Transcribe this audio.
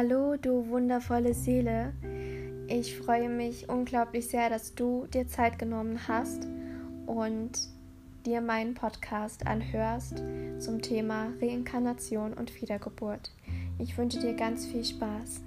Hallo, du wundervolle Seele. Ich freue mich unglaublich sehr, dass du dir Zeit genommen hast und dir meinen Podcast anhörst zum Thema Reinkarnation und Wiedergeburt. Ich wünsche dir ganz viel Spaß.